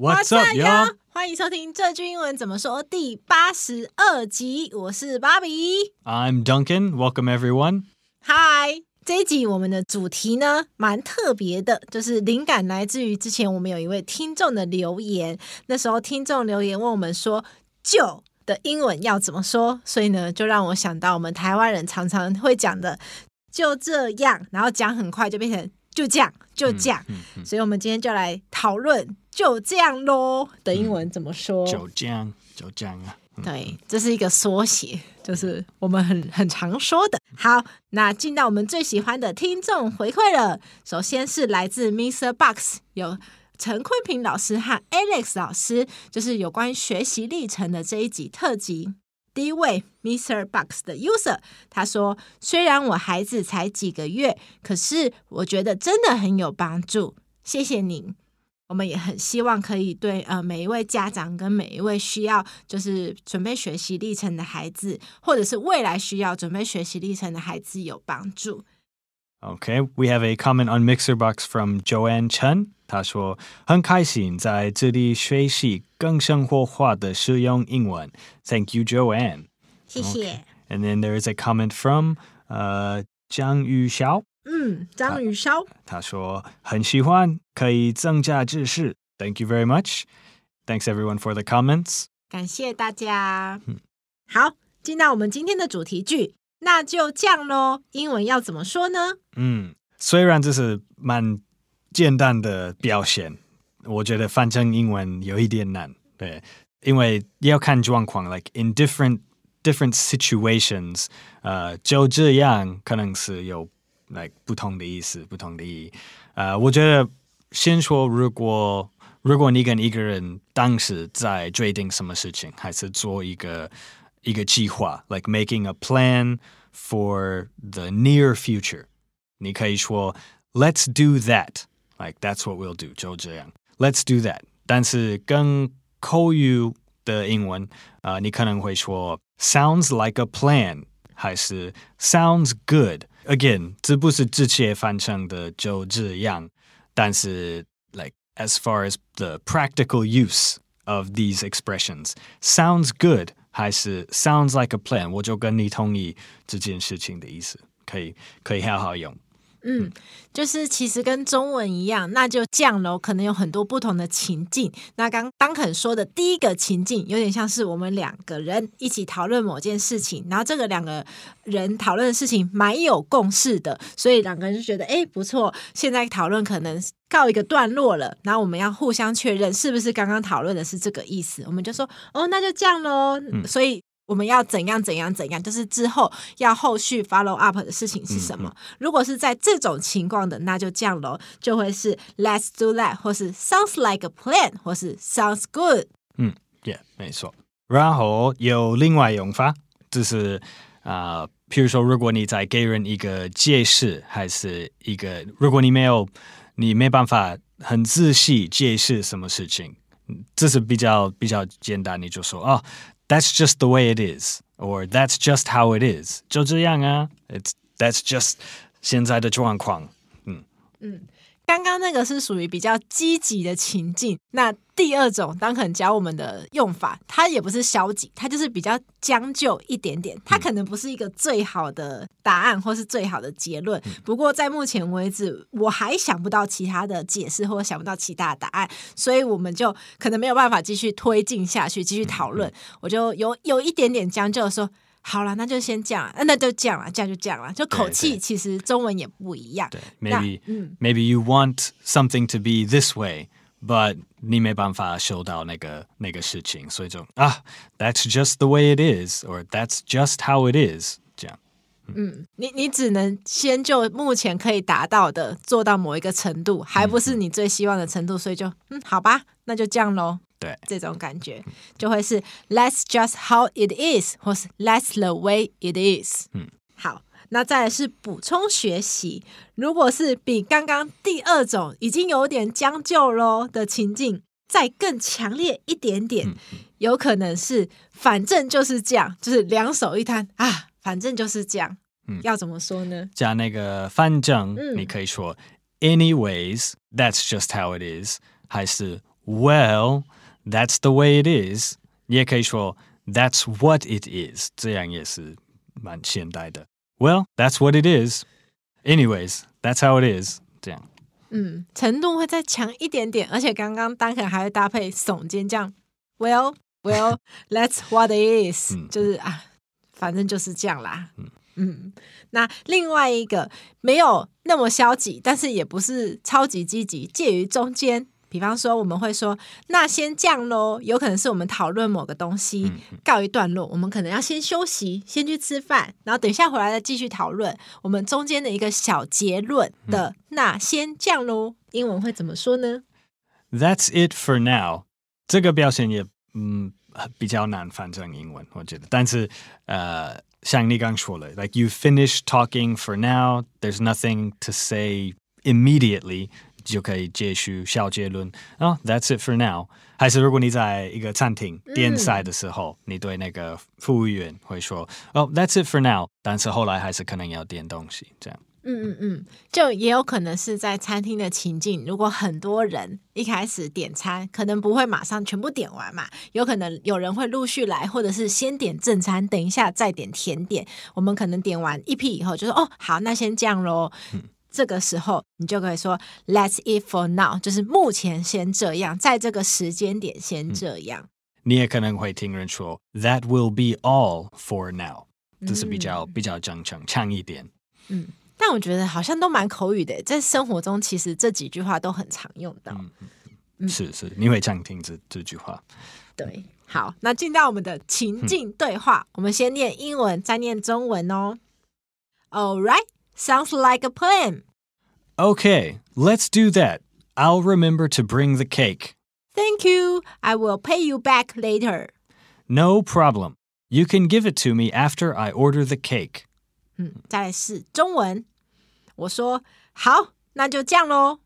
What's up, y'all？欢迎收听这句英文怎么说第八十二集。我是芭比，I'm Duncan. Welcome everyone. Hi，这一集我们的主题呢蛮特别的，就是灵感来自于之前我们有一位听众的留言。那时候听众留言问我们说“就”的英文要怎么说，所以呢就让我想到我们台湾人常常会讲的 “就这样”，然后讲很快就变成“就这样，就这样”。嗯嗯嗯、所以我们今天就来讨论。就这样喽的英文怎么说？就这样，就这样啊。对，这是一个缩写，就是我们很很常说的。好，那进到我们最喜欢的听众回馈了。首先是来自 Mr. Box，有陈坤平老师和 Alex 老师，就是有关学习历程的这一集特辑。第一位 Mr. Box 的 User，他说：“虽然我孩子才几个月，可是我觉得真的很有帮助。谢谢您。”我们也很希望可以对呃每一位家长跟每一位需要就是准备学习历程的孩子，或者是未来需要准备学习历程的孩子有帮助。Okay, we have a comment on Mixerbox from Joanne Chen。他说很开心在这里学习更生活化的使用英文。Thank you, Joanne。谢谢。Okay. And then there is a comment from 呃张玉霄。嗯，章鱼烧他，他说很喜欢，可以增加知识。Thank you very much. Thanks everyone for the comments. 感谢大家。嗯，好，进到我们今天的主题句，那就这样喽。英文要怎么说呢？嗯，虽然这是蛮简单的表现，我觉得翻成英文有一点难。对，因为要看状况，like in different different situations，呃，就这样可能是有。like 不同的意思，不同的意义。呃，我觉得先说，如果如果你跟一个人当时在决定什么事情，还是做一个一个计划，like making a plan for the near future，你可以说 Let's do that，like that's what we'll do，就这样，Let's do that。但是跟口语的英文，呃，你可能会说 Sounds like a plan，还是 Sounds good。 Again，这不是直接翻成的就这样，但是，like as far as the practical use of these expressions sounds good，还是 sounds like a plan，我就跟你同意这件事情的意思，可以可以好好用。嗯，就是其实跟中文一样，那就这样喽。可能有很多不同的情境。那刚当肯说的第一个情境，有点像是我们两个人一起讨论某件事情，然后这个两个人讨论的事情蛮有共识的，所以两个人就觉得哎不错。现在讨论可能告一个段落了，然后我们要互相确认是不是刚刚讨论的是这个意思。我们就说哦，那就这样喽。嗯，所以。我们要怎样怎样怎样，就是之后要后续 follow up 的事情是什么？嗯嗯、如果是在这种情况的，那就这样喽，就会是 Let's do that，或是 Sounds like a plan，或是 Sounds good。嗯，Yeah，没错。然后有另外用法，就是啊、呃，譬如说，如果你在给人一个解释，还是一个，如果你没有，你没办法很仔细解释什么事情，这是比较比较简单，你就说啊。哦 That's just the way it is, or that's just how it is. 就这样啊，It's that's just 现在的状况。嗯嗯。 刚刚那个是属于比较积极的情境，那第二种当可能教我们的用法，它也不是消极，它就是比较将就一点点，它可能不是一个最好的答案或是最好的结论。不过在目前为止，我还想不到其他的解释或想不到其他的答案，所以我们就可能没有办法继续推进下去，继续讨论。我就有有一点点将就的说，好了，那就先这样，那就这样了，这样就这样了，就口气其实中文也不一样。对，maybe、嗯、maybe you want something to be this way。But 你没办法修到那个那个事情，所以就啊，That's just the way it is, or That's just how it is，这样。嗯，嗯你你只能先就目前可以达到的做到某一个程度，还不是你最希望的程度，所以就嗯，好吧，那就这样喽。对，这种感觉就会是 Let's just how it is，或是 Let's the way it is。嗯，好。那再来是补充学习，如果是比刚刚第二种已经有点将就喽的情境，再更强烈一点点，有可能是反正就是这样，就是两手一摊啊，反正就是这样。嗯，要怎么说呢？加那个反正，你可以说、嗯、anyways，that's just how it is，还是 well，that's the way it is，你也可以说 that's what it is，这样也是蛮现代的。Well, that's what it is. Anyways, that's how it is. 这样，嗯，程度会再强一点点，而且刚刚 Duncan 还会搭配耸肩这样。Well, well, that's what it is. 就是啊，反正就是这样啦。嗯嗯，那另外一个没有那么消极，但是也不是超级积极，介于中间。比方说，我们会说，那先这样喽。有可能是我们讨论某个东西告一段落，我们可能要先休息，先去吃饭，然后等一下回来再继续讨论我们中间的一个小结论的。那先这样喽。英文会怎么说呢？That's it for now。这个表现也嗯比较难翻成英文，我觉得。但是呃，像你刚说了，like you finish talking for now. There's nothing to say immediately. 就可以接续小结论啊、oh,，That's it for now。还是如果你在一个餐厅点菜的时候，嗯、你对那个服务员会说哦、oh,，That's it for now。但是后来还是可能要点东西，这样。嗯嗯嗯，就也有可能是在餐厅的情境，如果很多人一开始点餐，可能不会马上全部点完嘛，有可能有人会陆续来，或者是先点正餐，等一下再点甜点。我们可能点完一批以后，就说哦，好，那先这样喽。嗯这个时候，你就可以说 "Let's eat for now"，就是目前先这样，在这个时间点先这样。嗯、你也可能会听人说 "That will be all for now"，这是比较、嗯、比较正常强一点。嗯，但我觉得好像都蛮口语的，在生活中其实这几句话都很常用到。是是，你会常听这这句话。对，好，那进到我们的情境对话，嗯、我们先念英文，再念中文哦。All right. Sounds like a plan. Okay, let's do that. I'll remember to bring the cake. Thank you. I will pay you back later. No problem. You can give it to me after I order the cake. 嗯，再来是中文。我说好，那就这样喽。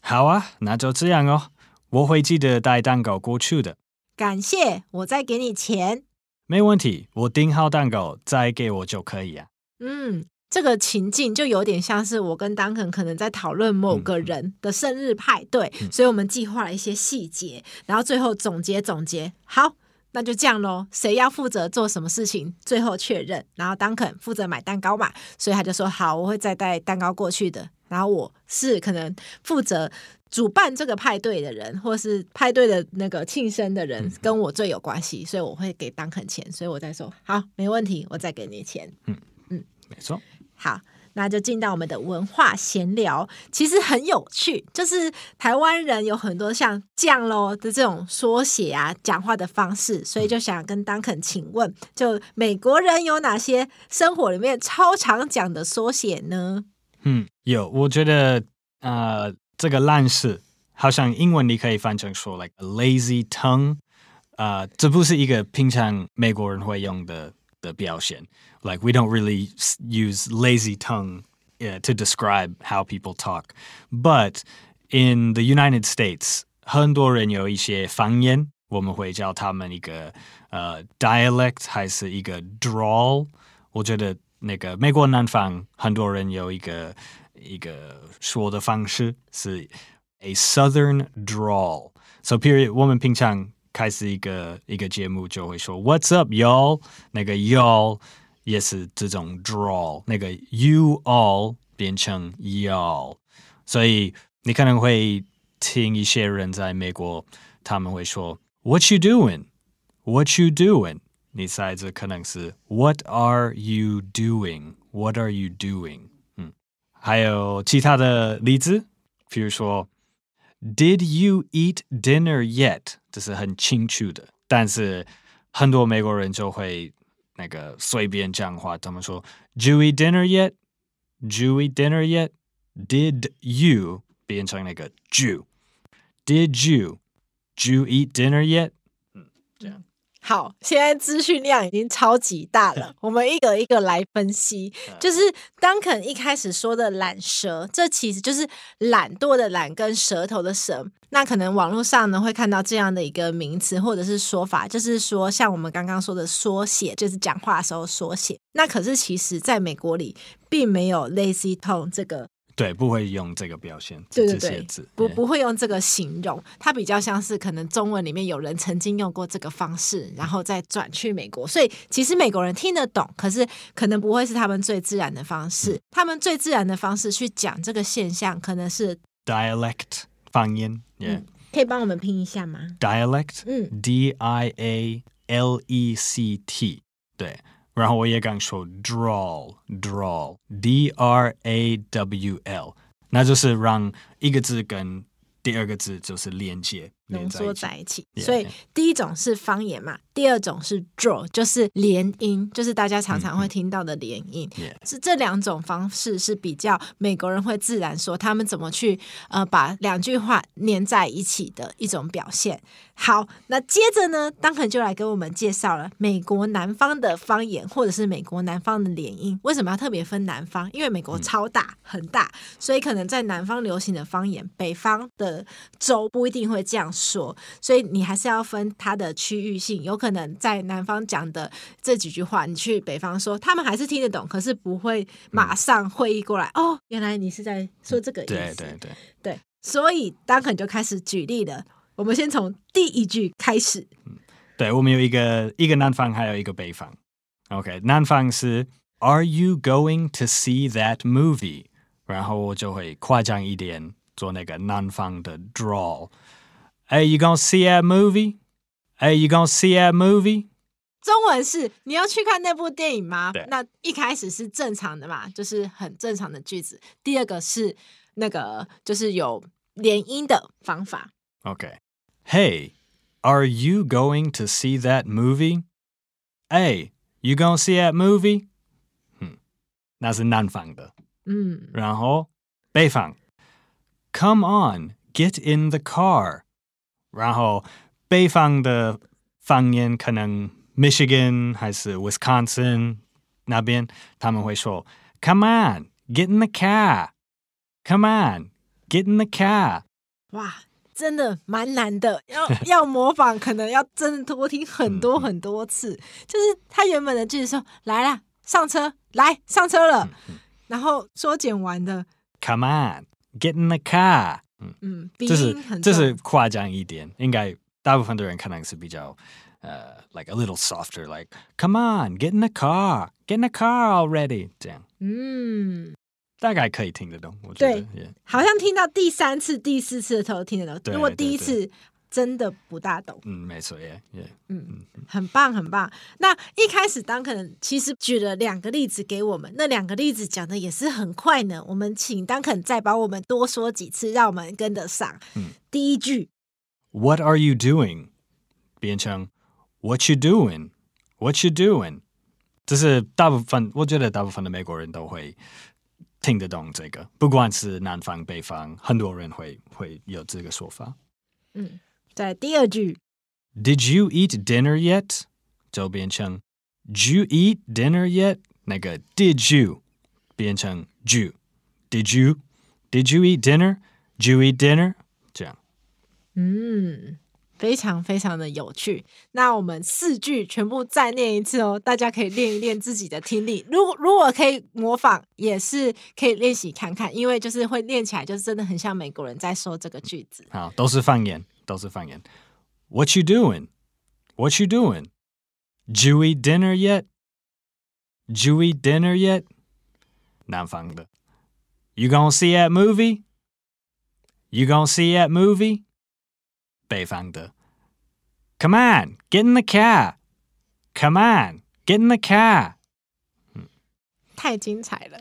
好啊，那就这样哦。我会记得带蛋糕过去的。感谢，我再给你钱。没问题，我订好蛋糕再给我就可以啊。嗯。 这个情境就有点像是我跟 Duncan 可能在讨论某个人的生日派对，嗯、所以我们计划了一些细节，然后最后总结总结。好，那就这样喽。谁要负责做什么事情？最后确认。然后 Duncan 负责买蛋糕嘛，所以他就说好，我会再带蛋糕过去的。然后我是可能负责主办这个派对的人，或是派对的那个庆生的人，跟我最有关系，所以我会给 Duncan 钱。所以我再说好，没问题，我再给你钱。嗯嗯，没错。好，那就进到我们的文化闲聊，其实很有趣。就是台湾人有很多像这样咯的这种缩写啊，讲话的方式，所以就想跟 Duncan 请问，就美国人有哪些生活里面超常讲的缩写呢？嗯，有，我觉得呃，这个烂事好像英文你可以翻成说 like a lazy tongue，呃，这不是一个平常美国人会用的 的表现。Like we don't really use lazy tongue uh, to describe how people talk, but in the United States，很多人有一些方言，我们会叫他们一个呃 dialect 还是一个 drawl。我觉得那个美国南方很多人有一个一个说的方式是 a Southern drawl。So period，我们平常 开始一个一个节目就会说 What's up, y'all？那个 y'all。也是这种 drawl，那个 you all 变成 y'all，所以你可能会听一些人在美国，他们会说 What you doing? What you doing? 你猜这可能是 What are you doing? What are you doing? 嗯，还有其他的例子，比如说 Did you eat dinner yet? 这是很清楚的，但是很多美国人就会那个随便讲话，他们说：Jewy dinner yet? Jewy dinner yet? Did you 变成那个 Jew? Did you? Did you eat dinner yet? 嗯，这样。好，现在资讯量已经超级大了，我们一个一个来分析。就是 Duncan 一开始说的懒舌，这其实就是懒惰的懒跟舌头的舌。那可能网络上呢会看到这样的一个名词或者是说法，就是说像我们刚刚说的缩写，就是讲话的时候缩写。那可是其实在美国里并没有 lazy tone 这个。对，不会用这个表现，对对对，不不会用这个形容，它比较像是可能中文里面有人曾经用过这个方式，然后再转去美国，所以其实美国人听得懂，可是可能不会是他们最自然的方式，嗯、他们最自然的方式去讲这个现象，可能是 dialect 方言，yeah. 嗯，可以帮我们拼一下吗？dialect，嗯，D I A L E C T，对。然后我也刚说 draw draw d r a w l，那就是让一个字跟第二个字就是连接。浓缩在一起，所以第一种是方言嘛，第二种是 draw，就是连音，就是大家常常会听到的连音。是这两种方式是比较美国人会自然说他们怎么去呃把两句话粘在一起的一种表现。好，那接着呢，Duncan 就来给我们介绍了美国南方的方言，或者是美国南方的连音。为什么要特别分南方？因为美国超大很大，所以可能在南方流行的方言，北方的州不一定会这样说，所以你还是要分它的区域性。有可能在南方讲的这几句话，你去北方说，他们还是听得懂，可是不会马上会意过来。嗯、哦，原来你是在说这个意思。对对对对，所以 Duncan 就开始举例了。我们先从第一句开始。嗯，对，我们有一个一个南方，还有一个北方。OK，南方是 Are you going to see that movie？然后我就会夸张一点。做那个南方的 drawl。Hey, you gonna see a movie? Hey, you gonna see a movie? 中文是你要去看那部电影吗？那一开始是正常的嘛，就是很正常的句子。第二个是那个就是有连音的方法。OK. Hey, are you going to see that movie? Hey, you gonna see that movie? 嗯，那是南方的。嗯，然后北方。Come on, get in the car. 然后北方的方言可能 Michigan 还是 Wisconsin 那边他们会说 Come on, get in the car. Come on, get in the car. 哇，真的蛮难的，要要模仿可能要真的多听很多很多次。就是他原本的句子说来了，上车，来上车了，然后缩减完的 Come on。Get in the car，嗯嗯，这是这是夸张一点，应该大部分的人可能是比较呃、uh,，like a little softer，like come on，get in the car，get in the car already，这样，嗯，大概可以听得懂，我觉得.好像听到第三次、第四次的时候听得懂，如果第一次。真的不大懂，嗯，没错耶，耶，嗯，很棒，很棒。那一开始当可能其实举了两个例子给我们，那两个例子讲的也是很快呢。我们请当肯再帮我们多说几次，让我们跟得上。嗯，第一句，What are you doing？变成 What you doing？What you doing？这是大部分，我觉得大部分的美国人都会听得懂这个，不管是南方北方，很多人会会有这个说法。嗯。在第二句，Did you eat dinner yet？就变成 Did you eat dinner yet？那个 Did you 变成 you？Did you？Did you eat dinner？Did you eat dinner？这样，嗯，非常非常的有趣。那我们四句全部再念一次哦，大家可以练一练自己的听力。如果如果可以模仿，也是可以练习看看，因为就是会练起来，就是真的很像美国人在说这个句子。好，都是方言。都是方言。What you doing? What you doing? Did you eat dinner yet? Did you eat dinner yet? 南方的。You gonna see that movie? You gonna see that movie? 北方的。Come on, get in the car. Come on, get in the car。太精彩了，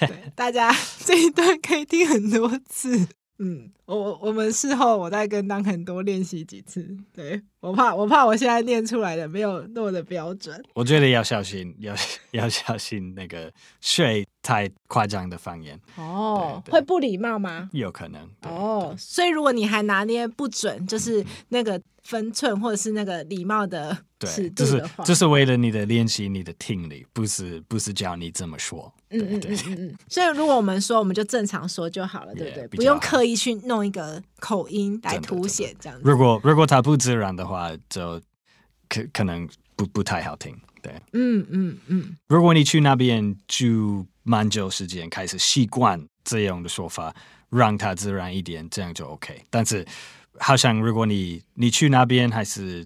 对，大家这一段可以听很多次。 嗯，我我们事后我再跟当肯多练习几次。对，我怕我怕我现在念出来的没有那么的标准。我觉得要小心，要要小心那个睡太夸张的方言哦，会不礼貌吗？有可能哦。所以如果你还拿捏不准，就是那个分寸或者是那个礼貌的尺度的话，对，这是就是为了你的练习，你的听力，不是不是教你这么说。嗯嗯嗯嗯嗯，所以如果我们说，我们就正常说就好了，对不对？不用刻意去弄一个口音来凸显这样子。如果如果他不自然的话，话就可可能不不太好听。对，嗯嗯嗯。如果你去那边住蛮久时间，开始习惯这样的说法，让它自然一点，这样就 OK。但是，好像如果你你去那边还是。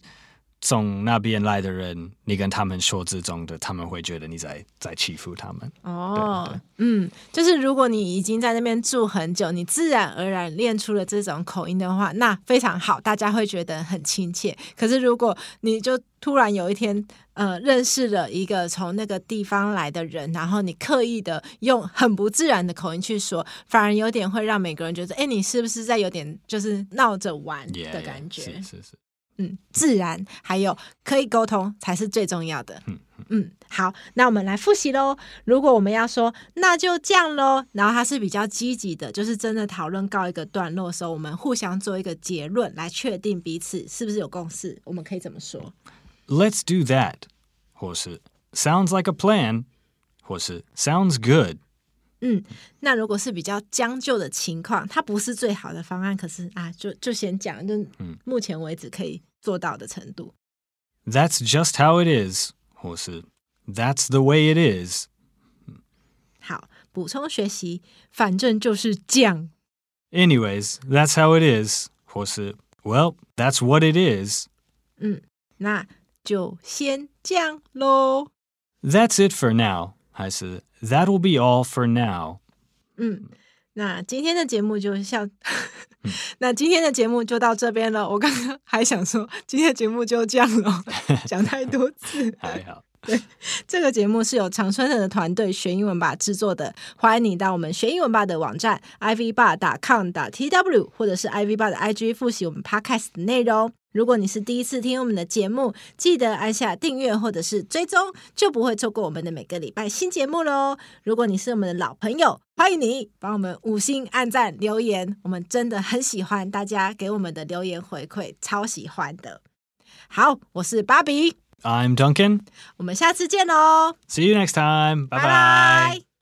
从那边来的人，你跟他们说这种的，他们会觉得你在在欺负他们。哦，嗯，就是如果你已经在那边住很久，你自然而然练出了这种口音的话，那非常好，大家会觉得很亲切。可是如果你就突然有一天，呃，认识了一个从那个地方来的人，然后你刻意的用很不自然的口音去说，反而有点会让每个人觉得，哎，你是不是在有点就是闹着玩的感觉？Yeah, yeah, 是是是。嗯，自然还有可以沟通才是最重要的。嗯嗯，好，那我们来复习喽。如果我们要说那就这样喽，然后它是比较积极的，就是真的讨论告一个段落的时候，我们互相做一个结论来确定彼此是不是有共识。我们可以怎么说？Let's do that，或是 Sounds like a plan，或是 Sounds good。嗯，那如果是比较将就的情况，它不是最好的方案，可是啊，就就先讲，就目前为止可以做到的程度。That's just how it is，或是 That's the way it is。好，补充学习，反正就是这样。Anyways，that's how it is，或是 Well，that's what it is。嗯，那就先这样喽。That's it for now，还是 ？That'll be all for now。嗯，那今天的节目就像，那今天的节目就到这边了。我刚刚还想说，今天的节目就这样了，讲太多次。还好。对，这个节目是由常春藤的团队学英文吧制作的。欢迎你到我们学英文吧的网站 ivbar.com.tw，或者是 ivbar 的 IG 复习我们 podcast 的内容。如果你是第一次听我们的节目，记得按下订阅或者是追踪，就不会错过我们的每个礼拜新节目喽。如果你是我们的老朋友，欢迎你帮我们五星按赞留言，我们真的很喜欢大家给我们的留言回馈，超喜欢的。好，我是芭比，I'm Duncan，我们下次见喽，See you next time，拜拜。